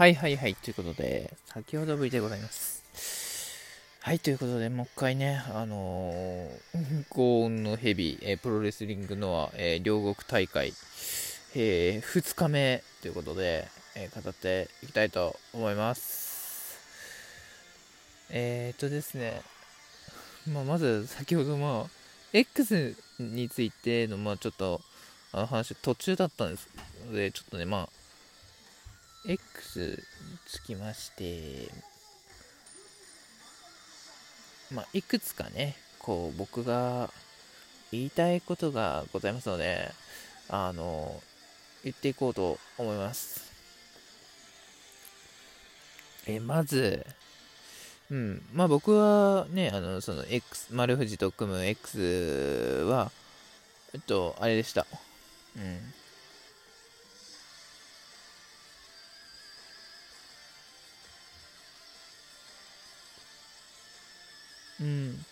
はいはいはい。ということで、先ほどぶりでございます。はい、ということで、もう一回ね、あのー、幸運の蛇、えー、プロレスリングのア、えー、両国大会、えー、2日目ということで、えー、語っていきたいと思います。えー、っとですね、まあ、まず先ほど、まあ、X についての、まあ、ちょっと、あの話、途中だったんですので、ちょっとね、まあ、X につきまして、まあ、いくつかね、こう、僕が言いたいことがございますので、あの、言っていこうと思います。え、まず、うん、まあ僕はね、あの、その X、丸藤と組む X は、えっと、あれでした。うん。うん。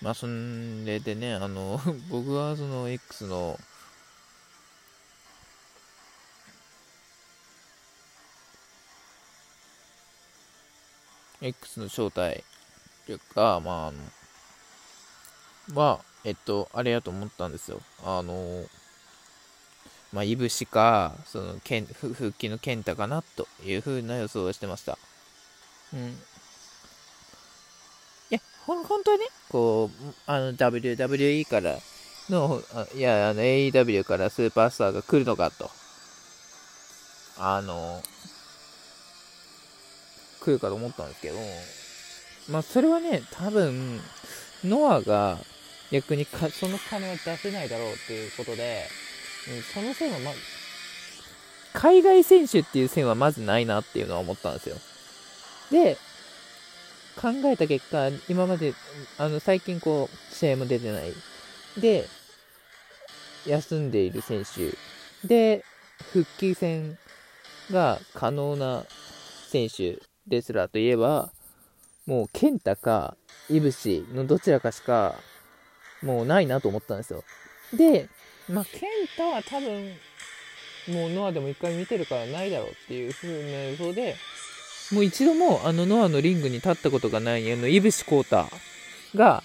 まあ、それでね、あの、僕はその X の、X の正体というか、まあ、あ、えっと、あれやと思ったんですよ。あの、まあ、いぶしか、その、けん復帰の健太かな、というふうな予想をしてました。うん。いや、ほん、本当はね、こう、あの、WWE からの、いや、あの、AEW からスーパースターが来るのかと。あの、来るかと思ったんですけど、まあ、それはね、多分、ノアが、逆にかその金は出せないだろうっていうことで、うん、その線はま、海外選手っていう線はまずないなっていうのは思ったんですよ。で、考えた結果、今まで、あの、最近こう、試合も出てない。で、休んでいる選手。で、復帰戦が可能な選手、レスラーといえば、もう、健太か、いぶしのどちらかしかもうないなと思ったんですよ。で、まあ、ケンタは多分、もうノアでも一回見てるからないだろうっていう風な予想で、もう一度もあのノアのリングに立ったことがないあの、いぶしコータが、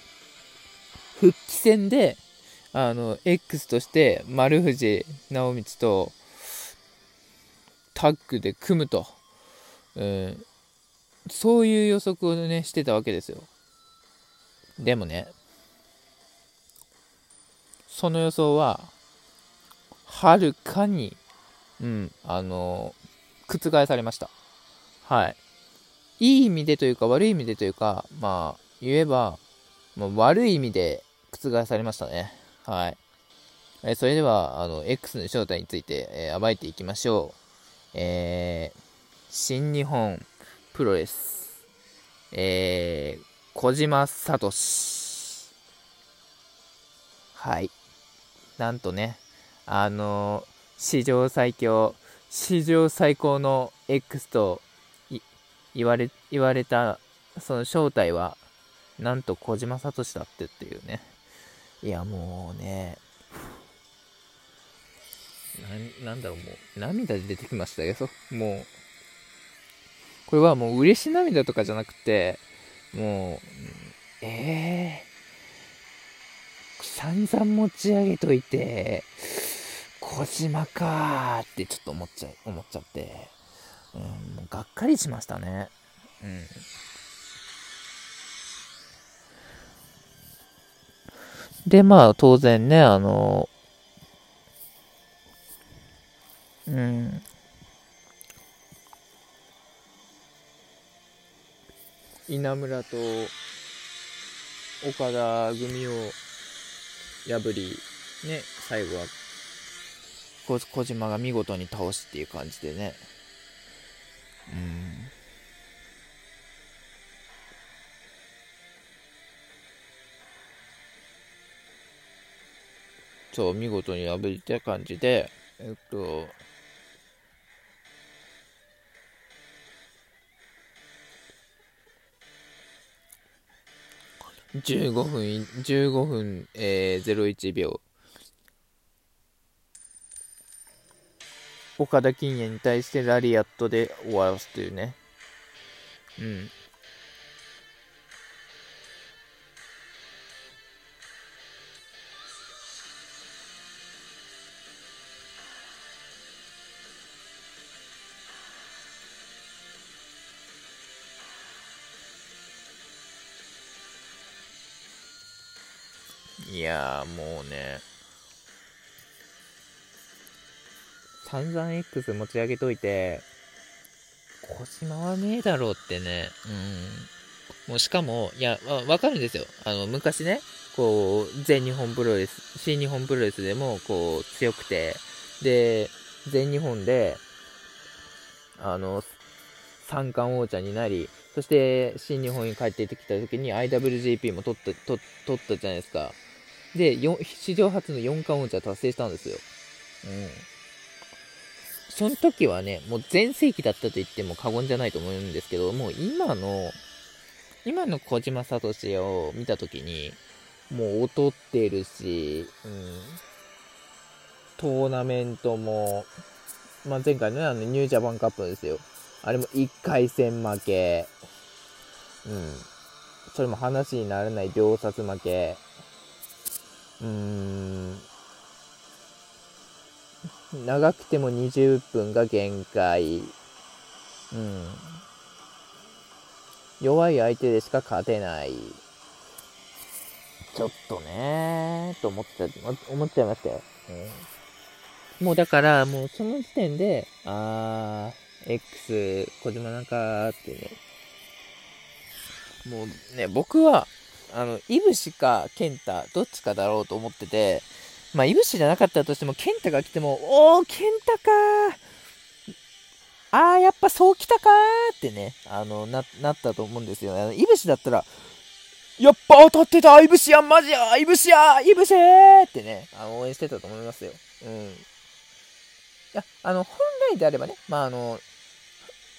復帰戦で、あの、X として丸藤直道とタッグで組むと、うん、そういう予測をね、してたわけですよ。でもね、その予想は、はるかに、うん、あの、覆されました。はい。いい意味でというか、悪い意味でというか、まあ、言えば、まあ、悪い意味で覆されましたね。はい。えそれでは、あの、X の正体について、えー、暴いていきましょう。えー、新日本プロレス、えー、小島聡。はい。なんとね、あの史上最強、史上最高の X と言われ言われたその正体は、なんと小島聡だってっていうね。いや、もうね、ななんだろう、もう、涙で出てきましたよ。もう、これはもう嬉し涙とかじゃなくて、もう、ええー散々持ち上げといて、小島かーってちょっと思っちゃ、思っちゃって、うん、もうがっかりしましたね。うん。で、まあ、当然ね、あの、うん。稲村と岡田組を破り、ね、最後は小島が見事に倒すっていう感じでね。うん。そう、見事に破りって感じで、えっと、15分、15分、えー、01秒。岡田金也に対してラリアットで終わらすというね。うん。いやもうね、散々 X 持ち上げといて、小島はねえだろうってね、うん。もうしかも、いや、わかるんですよ。あの、昔ね、こう、全日本プロレス、新日本プロレスでも、こう、強くて、で、全日本で、あの、三冠王者になり、そして新日本に帰ってきた時に IWGP も取った、取ったじゃないですか。で、史上初の4冠王者達成したんですよ。うん。その時はね、もう全盛期だったと言っても過言じゃないと思うんですけど、もう今の、今の小島聡を見た時に、もう劣ってるし、うん、トーナメントも、まあ、前回のね、あのニュージャパンカップですよ。あれも1回戦負け、うん、それも話にならない秒殺負け、うーん、長くても20分が限界。うん。弱い相手でしか勝てない。ちょっとねー、と思っちゃ、思っちゃいましたよ。うん、もうだから、もうその時点で、あー、X、小島なんかってね。もうね、僕は、あの、イブシかケンタ、どっちかだろうと思ってて、まあ、いぶしじゃなかったとしても、ケンタが来ても、おー、ケンタかあー、やっぱそう来たかーってね、あの、な、なったと思うんですよね。あの、いぶしだったら、やっぱ当たってたいぶしやんマジやいぶしやいぶしーってね、あの応援してたと思いますよ。うん。いや、あの、本来であればね、まあ、あの、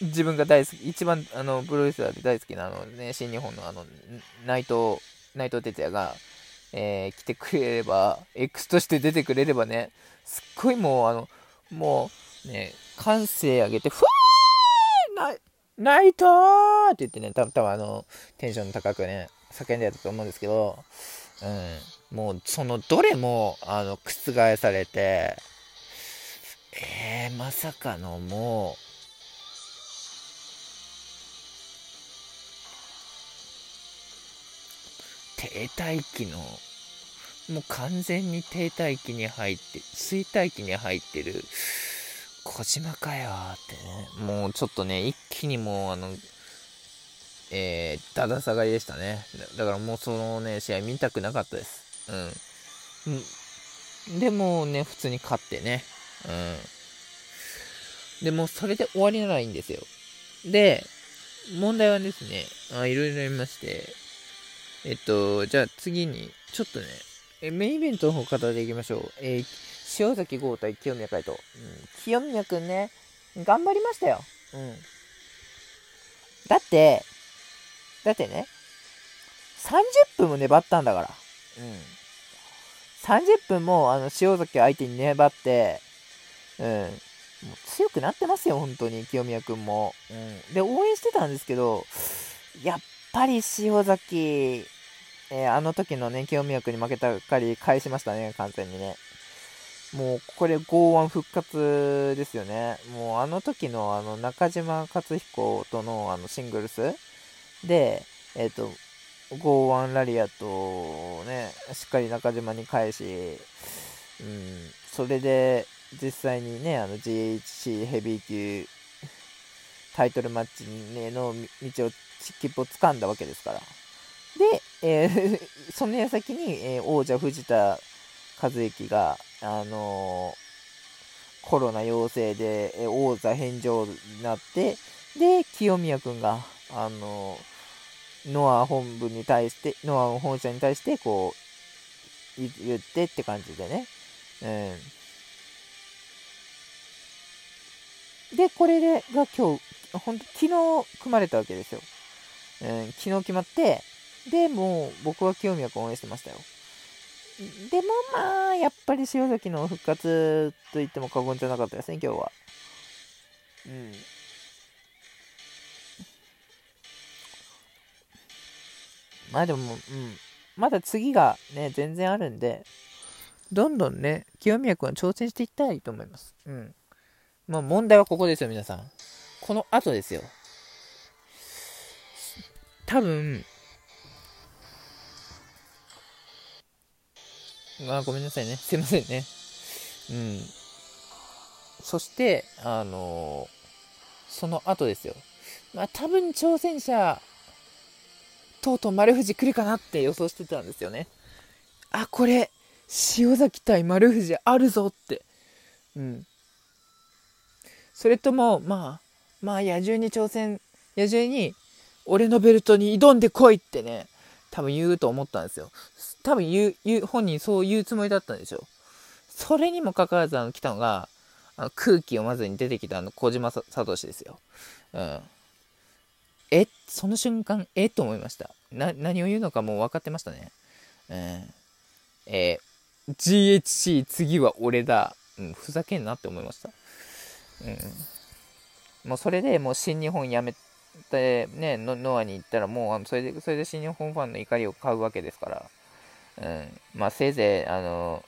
自分が大好き、一番、あの、プロレスラーで大好きな、あのね、新日本のあの、内藤、内藤哲也が、えー、来てくれれば、X として出てくれればね、すっごいもう、あの、もう、ね、歓声上げて、ふわーナイトーって言ってね、たぶんあの、テンション高くね、叫んでたと思うんですけど、うん、もう、その、どれも、あの、覆されて、えー、まさかのもう、停滞期の、もう完全に停滞期に入って、衰退期に入ってる、小島かよってね、もうちょっとね、一気にもうあの、えー、だだ下がりでしたね。だからもうそのね、試合見たくなかったです。うん。でもね、普通に勝ってね。うん。でもそれで終わりならいいんですよ。で、問題はですね、あいろいろありまして、えっと、じゃあ次に、ちょっとね、えメインイベントの方語っていきましょう。えー、塩崎豪対清宮海斗。うん、清宮くんね、頑張りましたよ。うん。だって、だってね、30分も粘ったんだから。うん。30分も、あの、塩崎相手に粘って、うん。もう強くなってますよ、本当に、清宮くんも。うん。で、応援してたんですけど、やっぱり塩崎、えー、あの時のね、清宮君に負けたかり返しましたね、完全にね。もう、これ、剛腕復活ですよね。もう、あの時の、あの、中島克彦との、あの、シングルスで、えっ、ー、と、剛腕ラリアットをね、しっかり中島に返し、うん、それで、実際にね、あの、GHC ヘビー級タイトルマッチへの道を、切符を掴んだわけですから。で、えー、その矢先に、えー、王者藤田和之が、あのー、コロナ陽性で、え王座返上になって、で、清宮君が、あのノア本部に対して、ノア本社に対して、こう、言ってって感じでね。うん。で、これ、が今日、ほんと、昨日組まれたわけですよ。うん、昨日決まって、でも僕は清宮君応援してましたよ。でもまあ、やっぱり塩崎の復活と言っても過言じゃなかったですね、今日は。うん。まあでも、うん。まだ次がね、全然あるんで、どんどんね、清宮君は挑戦していったいいと思います。うん。まあ問題はここですよ、皆さん。この後ですよ。多分、まあ、ごめんなさいね。すいませんね。うん。そして、あの、その後ですよ。まあ、多分挑戦者、とうとう丸藤来るかなって予想してたんですよね。あ、これ、塩崎対丸藤あるぞって。うん。それとも、まあ、まあ、野獣に挑戦、野獣に、俺のベルトに挑んでこいってね、多分言うと思ったんですよ。多分言う、言う、本人そう言うつもりだったんでしょ。それにもかかわらず、あの、来たのが、あの空気をまずに出てきたあの、小島聡ですよ。うん。え、その瞬間、え？と思いました。な、何を言うのかもう分かってましたね。うん。えー、GHC 次は俺だ。うん、ふざけんなって思いました。うん。もうそれでもう新日本辞めて、ね、ノアに行ったらもう、あのそれで、それで新日本ファンの怒りを買うわけですから。うん。まあせいぜい、あの、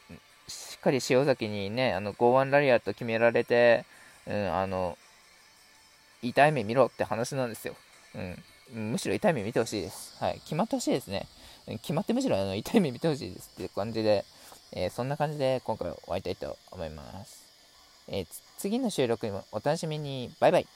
しっかり塩崎にね、あの、剛腕ラリアット決められて、うん、あの、痛い目見ろって話なんですよ。うん。むしろ痛い目見てほしいです。はい。決まってほしいですね。決まってむしろあの痛い目見てほしいですっていう感じで、えー、そんな感じで今回は終わりたいと思います。えー、次の収録もお楽しみに。バイバイ。